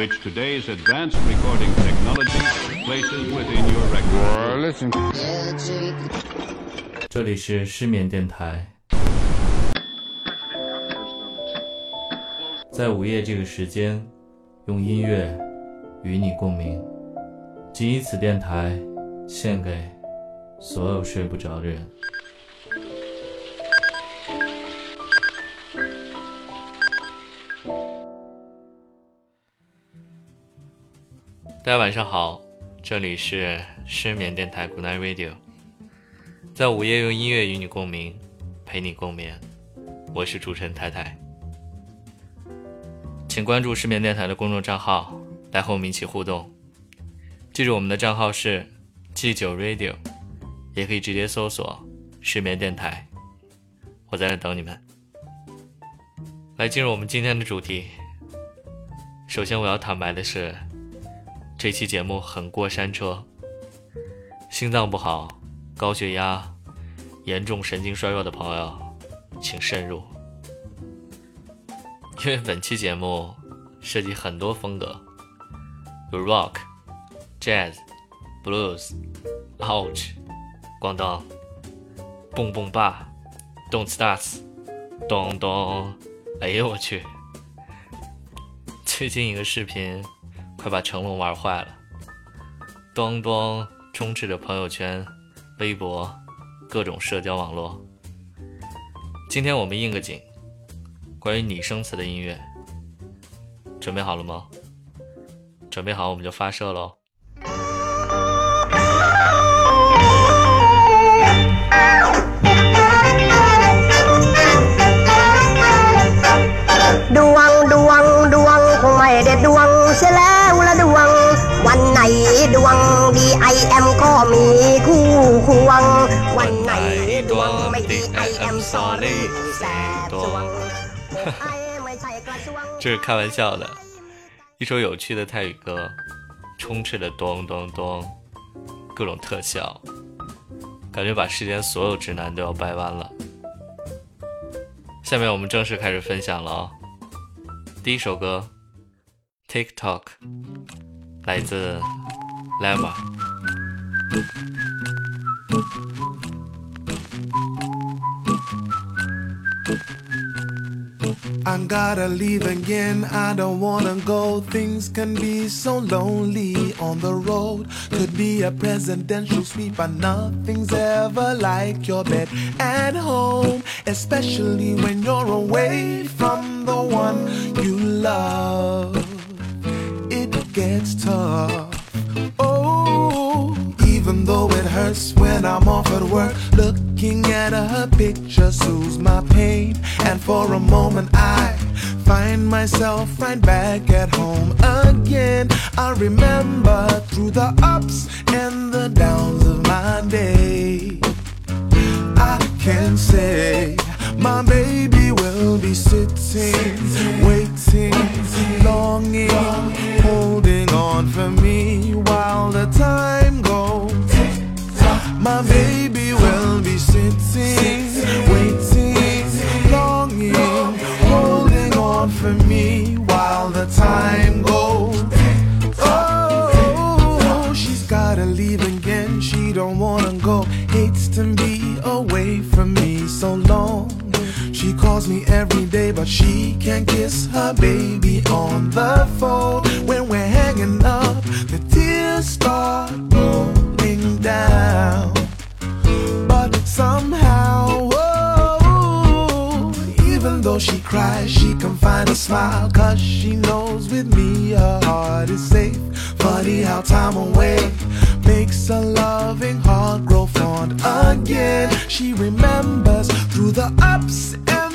which today's advanced recording technology places within your record. listen. 这里是失眠电台，在午夜这个时间，用音乐与你共鸣。仅以此电台献给所有睡不着的人。大家晚上好，这里是失眠电台 Good Night Radio。在午夜用音乐与你共鸣，陪你共眠。我是主持人太太，请关注失眠电台的公众账号，来和我们一起互动。记住我们的账号是 G 九 Radio，也可以直接搜索失眠电台。我在这等你们。来进入我们今天的主题。首先我要坦白的是，这期节目很过山车，心脏不好。高血压、严重神经衰弱的朋友，请慎入。因为本期节目涉及很多风格，有 rock、jazz、blues、ouch、咣当、蹦蹦吧、动次打次、咚咚。哎呦我去！最近一个视频快把成龙玩坏了，咚咚充斥着朋友圈。微博，各种社交网络。今天我们应个景，关于拟声词的音乐，准备好了吗？准备好我们就发射喽！ดวงดวงดวงคงไม่ได้ดวงเสียแล้วละ ดวง วันไหนดวงดีไอแอมก็มีคู่ควง วันไหนดวงไม่ดีไอแอม sorry แสบสวงไอไม่ใช่กระทรวง 这是开玩笑的，一首有趣的泰语歌，充斥着咚咚咚，各种特效，感觉把世间所有直男都要掰弯了。下面我们正式开始分享了哦。第一首歌 ，TikTok，来自 Leva。I gotta leave again. I don't wanna go. Things can be so lonely on the road. Could be a presidential sweep, but nothing's ever like your bed at home. Especially when you're away from the one you love. Gets tough. Oh, even though it hurts when I'm off at work, looking at her picture soothes my pain. And for a moment, I find myself right back at home again. I remember through the ups and the downs of my day. I can say my baby will be sitting, waiting, longing, holding on for me while the time goes. My baby will be sitting, waiting, longing, holding on for me while the time goes. Oh, she's gotta leave again. She don't wanna go. Hates to be away from me so long. She calls me every day, but she can't kiss her baby on the phone. When we're hanging up, the tears start rolling down. But somehow, oh, even though she cries, she can find a smile. Cause she knows with me her heart is safe. Funny how time away makes a loving heart grow fond again. She remembers the ups and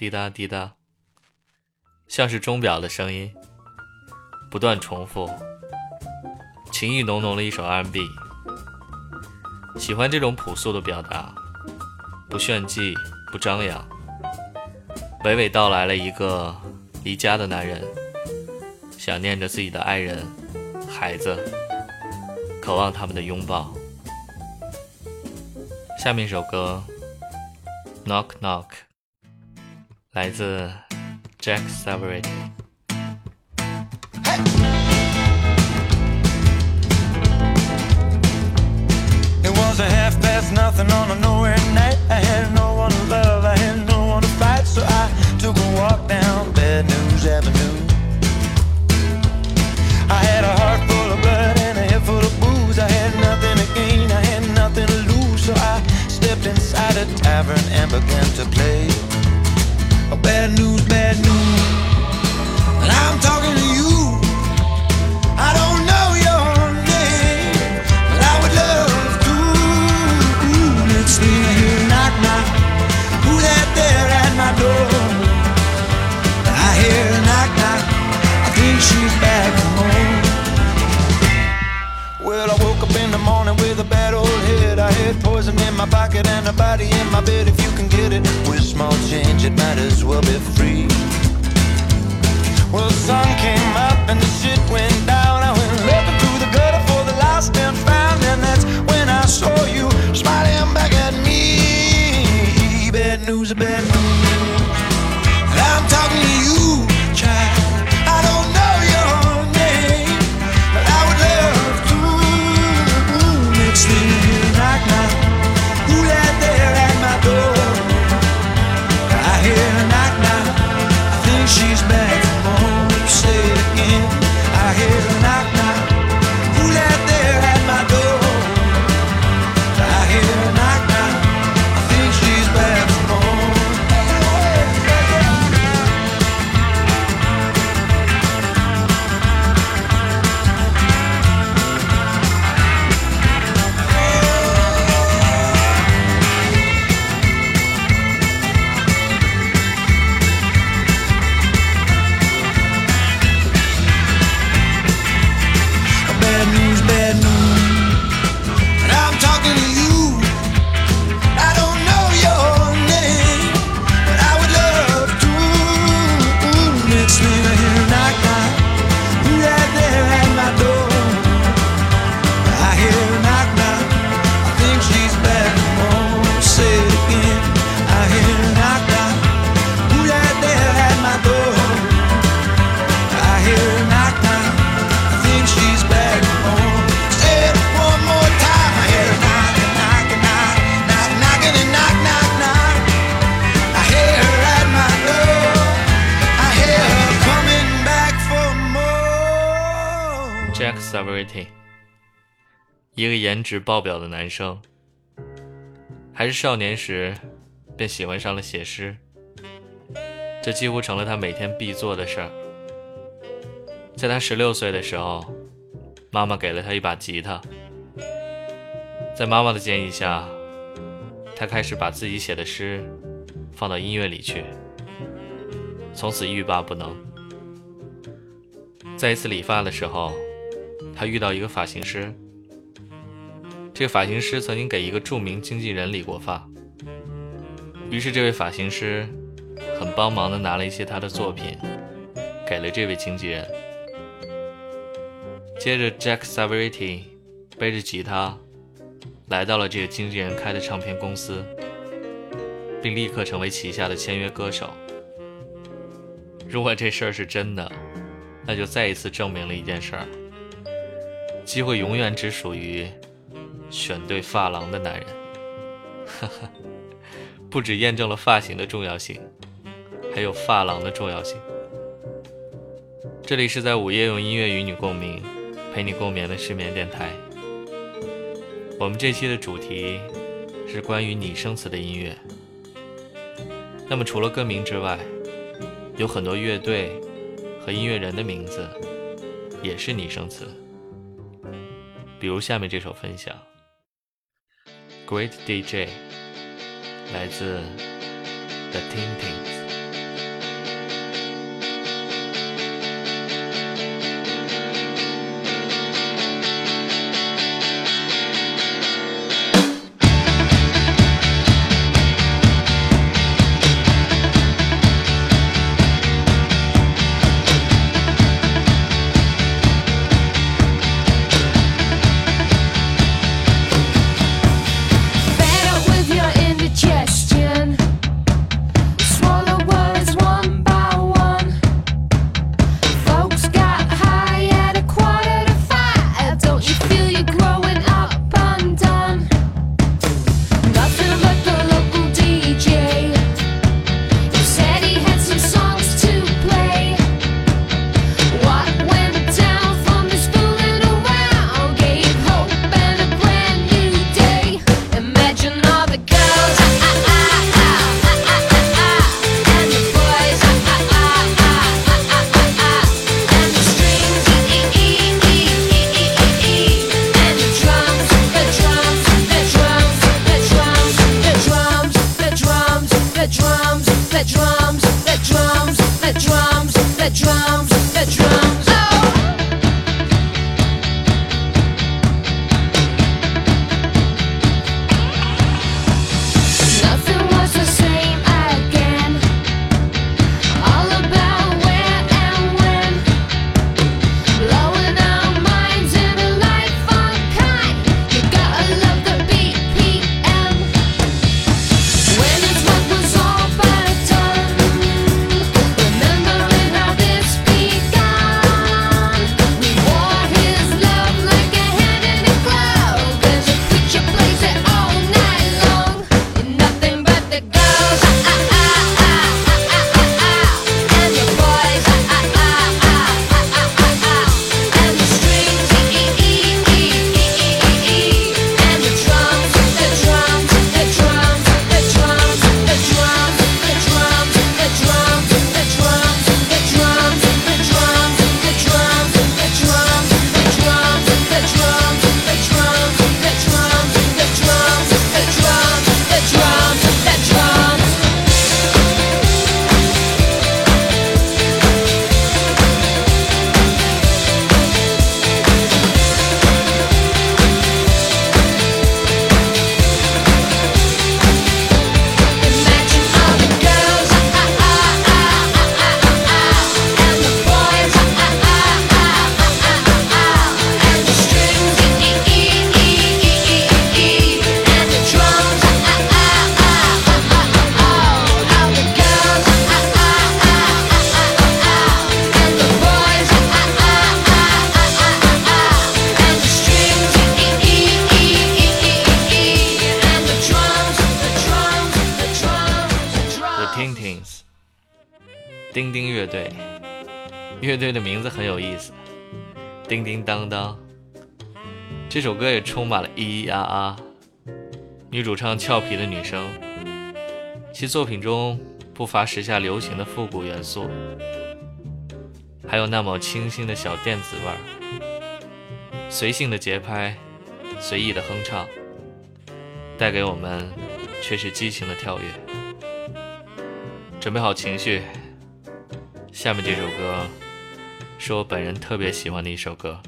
滴答滴答，像是钟表的声音，不断重复，情意浓浓的一首 R&B。喜欢这种朴素的表达，不炫技，不张扬，娓娓道来了一个离家的男人，想念着自己的爱人、孩子，渴望他们的拥抱。下面一首歌。Knock Knock，来自 Jack Savary。It was a half past nothing on a nowhere night. I had no one to love, I had no one to fight, so I took a walk down Bad News Avenue. I had a heart full of blood and a head full of booze. I had nothing to gain, I had nothing to lose, so I stepped inside a tavern and began to play. Bad news, bad news. And I'm talking to you. I don't know your name, but I would love to. Let's see you knock knock. Who that there at my door? I hear knock knock. I think she's back home. Well, I woke up in the morning with a bad old head. I had poison in my pocket and a body in my bed. If you can get it subject matters will be free. Well, some can 一个颜值爆表的男生，还是少年时便喜欢上了写诗，这几乎成了他每天必做的事儿。在他十六岁的时候，妈妈给了他一把吉他，在妈妈的建议下，他开始把自己写的诗放到音乐里去，从此欲罢不能。在一次理发的时候，他遇到一个发型师。这个发型师曾经给一个著名经纪人理过发，于是这位发型师很帮忙的拿了一些他的作品，给了这位经纪人。接着，Jack Savariti 背着吉他来到了这个经纪人开的唱片公司，并立刻成为旗下的签约歌手。如果这事儿是真的，那就再一次证明了一件事儿：机会永远只属于选对发廊的男人。哈哈，不止验证了发型的重要性，还有发廊的重要性。这里是在午夜用音乐与你共鸣。陪你共眠的失眠电台，我们这期的主题是关于拟声词的音乐。那么除了歌名之外，有很多乐队和音乐人的名字也是拟声词，比如下面这首分享，Great DJ，来自 The Tintins。队，乐队的名字很有意思，叮叮当当。这首歌也充满了咿咿啊啊，女主唱俏皮的女声，其作品中不乏时下流行的复古元素，还有那么清新的小电子味儿，随性的节拍，随意的哼唱，带给我们却是激情的跳跃。准备好情绪。下面这首歌是我本人特别喜欢的一首歌，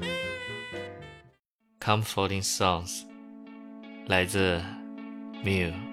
《Comforting Songs》，来自 Miu。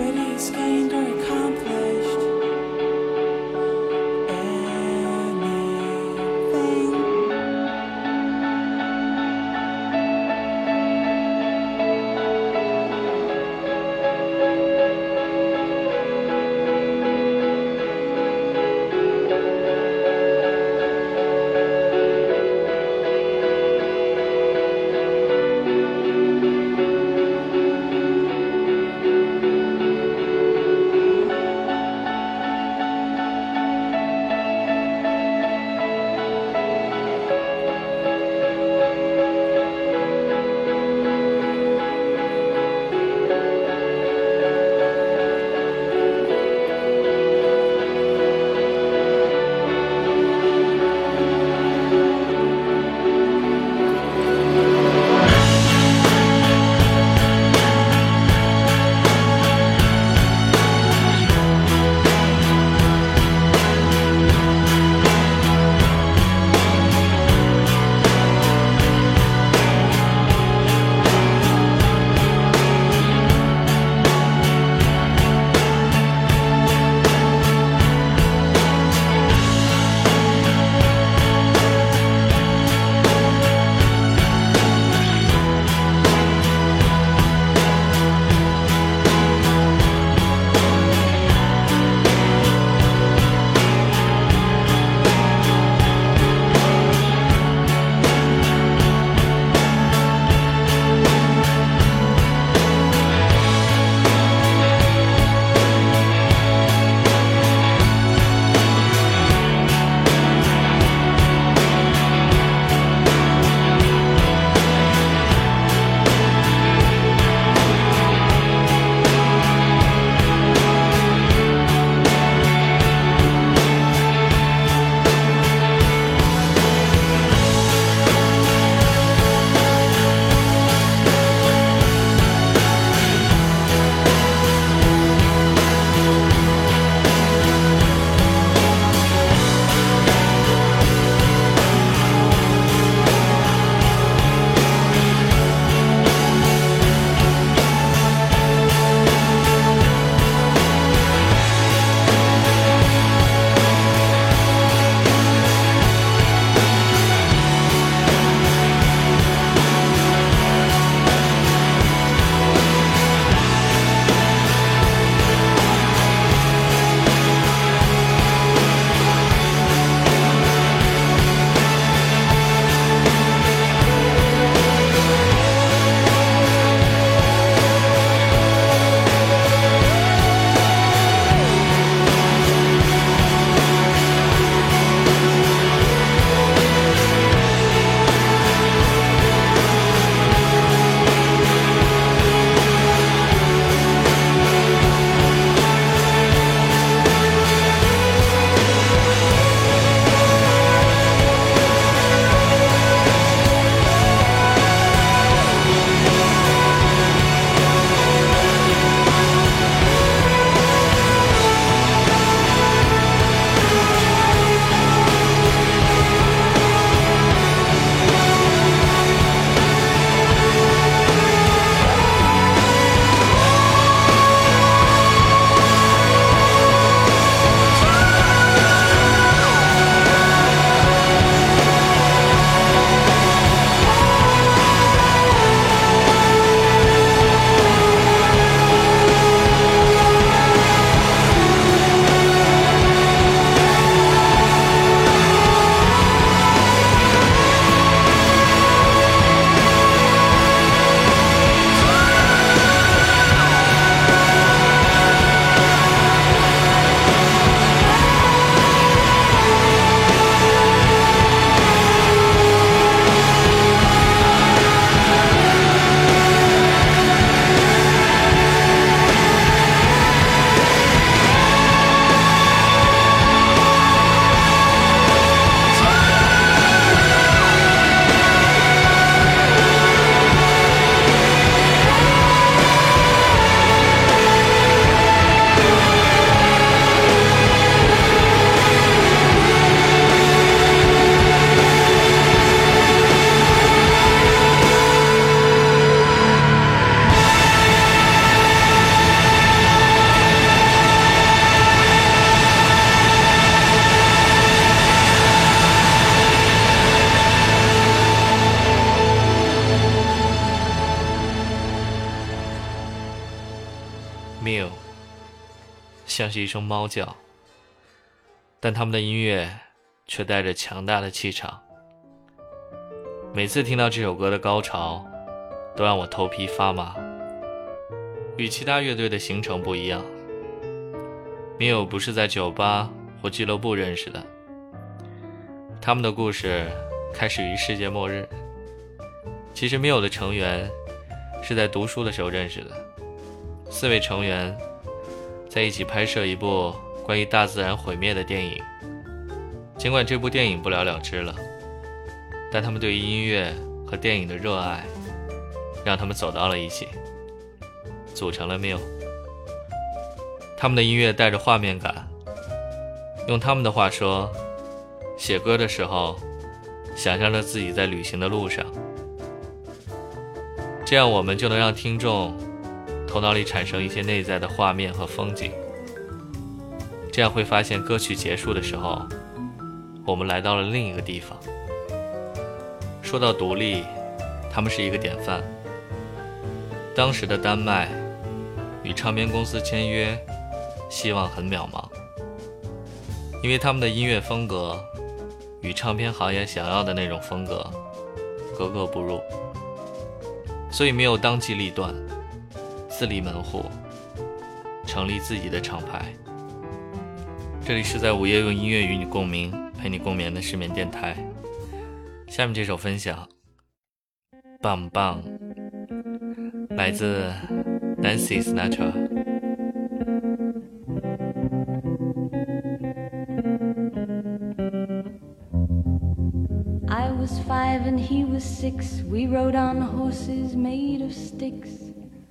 Ready, skating, dirty, calm. 像是一声猫叫，但他们的音乐却带着强大的气场。每次听到这首歌的高潮，都让我头皮发麻。与其他乐队的行程不一样 m i 不是在酒吧或俱乐部认识的，他们的故事开始于世界末日。其实 m i 的成员是在读书的时候认识的，四位成员在一起拍摄一部关于大自然毁灭的电影。尽管这部电影不了了之了。但他们对于音乐和电影的热爱，让他们走到了一起，组成了 m i l 他们的音乐带着画面感，用他们的话说，写歌的时候，想象着自己在旅行的路上，这样我们就能让听众头脑里产生一些内在的画面和风景，这样会发现歌曲结束的时候，我们来到了另一个地方。说到独立，他们是一个典范。当时的丹麦与唱片公司签约，希望很渺茫，因为他们的音乐风格与唱片行业想要的那种风格格格不入，所以没有当机立断，自立门户，成立自己的厂牌。这里是在午夜用音乐与你共鸣，陪你共眠的失眠电台。下面这首分享，棒棒，来自 Nancy Sinatra。I was five and he was six. We rode on horses made of sticks.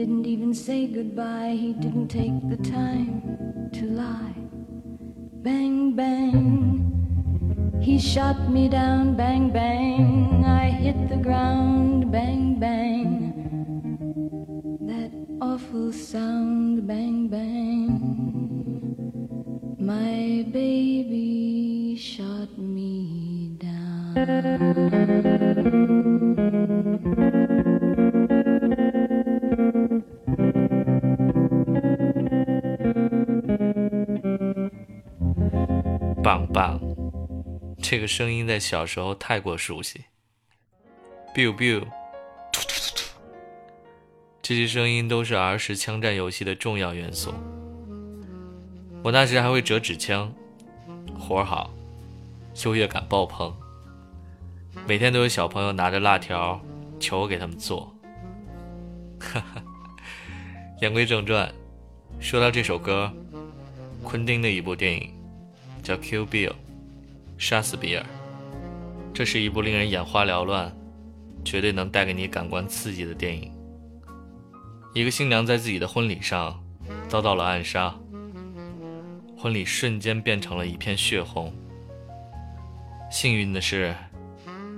Didn't even say goodbye, he didn't take the time to lie. Bang, bang. He shot me down, bang, bang. 声音在小时候太过熟悉。“biu biu”，突突突突，这些声音都是儿时枪战游戏的重要元素。我那时还会折纸枪，活好，优越感爆棚。每天都有小朋友拿着辣条求我给他们做。哈哈。言归正传，说到这首歌，昆汀的一部电影叫《Kill Bill》，杀死比尔。这是一部令人眼花缭乱，绝对能带给你感官刺激的电影。一个新娘在自己的婚礼上遭到了暗杀，婚礼瞬间变成了一片血红。幸运的是，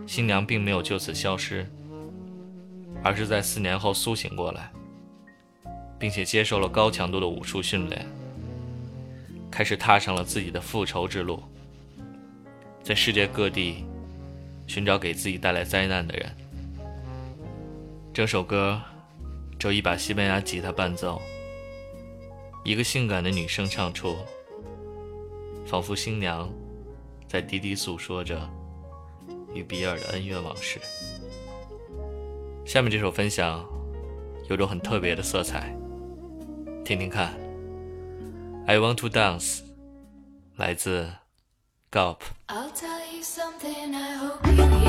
新娘并没有就此消失，而是在四年后苏醒过来，并且接受了高强度的武术训练，开始踏上了自己的复仇之路，在世界各地寻找给自己带来灾难的人。整首歌只有一把西班牙吉他伴奏，一个性感的女声唱出，仿佛新娘。在低低诉说着与比尔的恩怨往事。下面这首分享有种很特别的色彩，听听看。I want to dance，来自 Gulp. I'll tell you something I hope you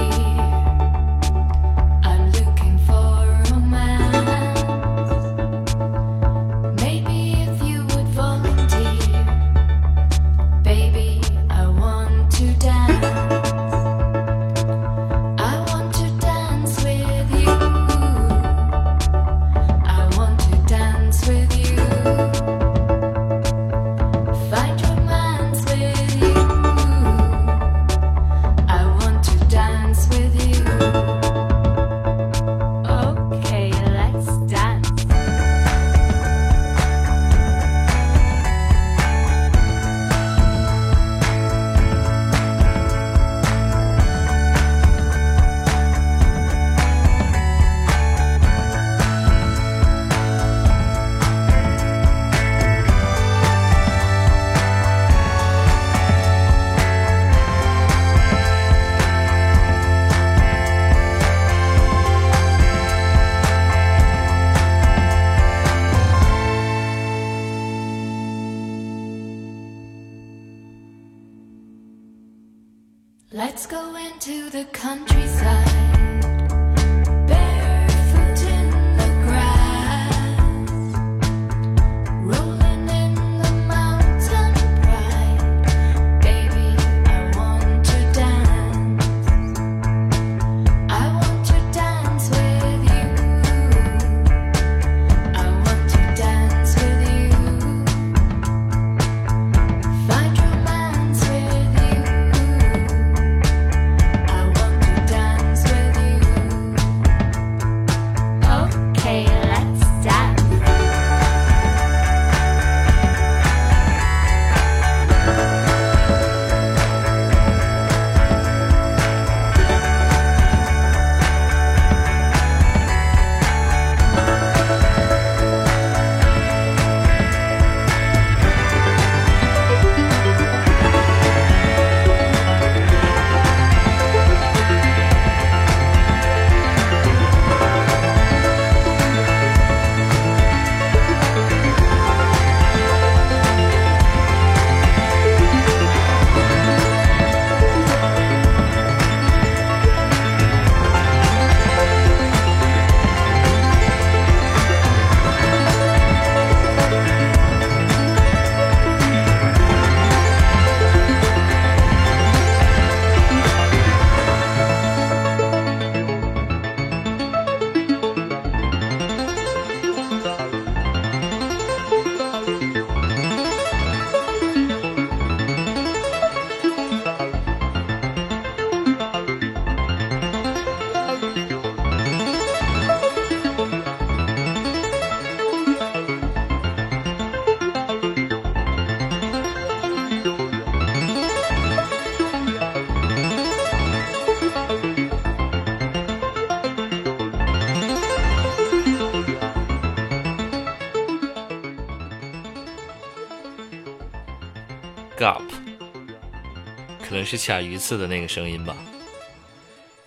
是卡鱼刺的那个声音吧。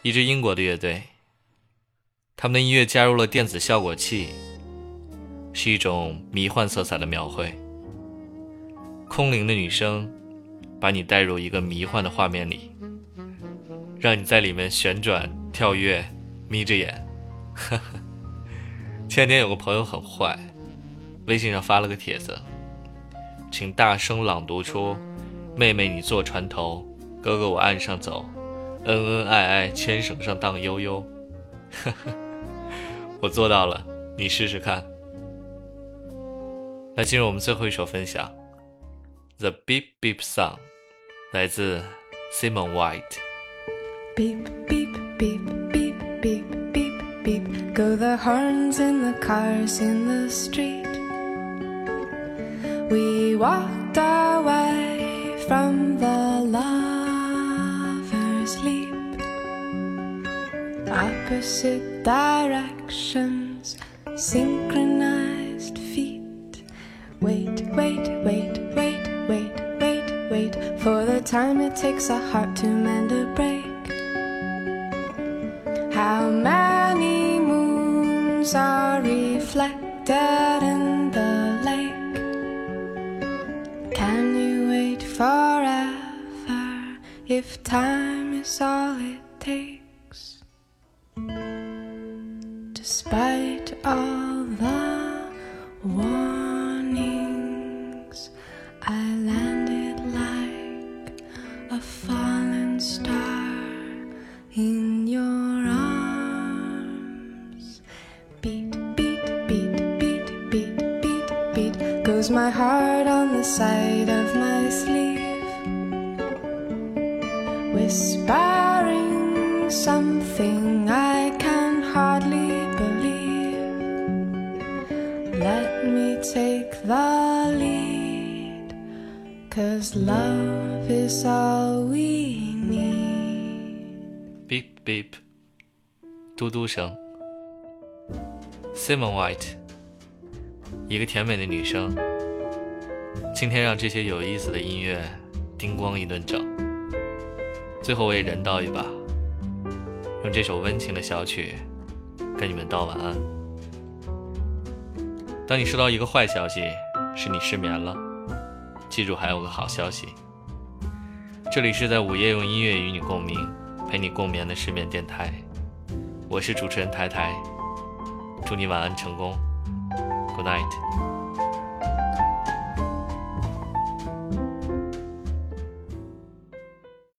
一支英国的乐队，他们的音乐加入了电子效果器，是一种迷幻色彩的描绘。空灵的女声，把你带入一个迷幻的画面里，让你在里面旋转、跳跃、眯着眼。前两天有个朋友很坏，微信上发了个帖子。请大声朗读出：“妹妹你坐船头，哥哥我岸上走，恩恩爱爱牵绳上荡悠悠。”呵呵，我做到了，你试试看。来进入我们最后一首分享，《The Beep Beep Song》，来自 Simon White。Beep, beep, beep, beep, beep, beep, beep. Go the horns in the cars in the street. We walked away from the lover's Opposite directions, synchronized feet. Wait, wait, wait, wait, wait, wait, wait for the time it takes a heart to mend a break. How many moons are reflected in the lake? Can you wait forever if time is all beat goes my heart on the side of my sleeve, whispering something I can hardly believe. Let me take the lead, cause love is all we need. beep beep，嘟嘟声。Simon White，一个甜美的女生， 今天让这些有意思的音乐叮咣一顿整。最后我也人道一把，用这首温情的小曲跟你们道晚安。当你收到一个坏消息，是你失眠了，记住还有个好消息。这里是在午夜用音乐与你共鸣，陪你共眠的失眠电台，我是主持人台台，祝你晚安成功，Good night。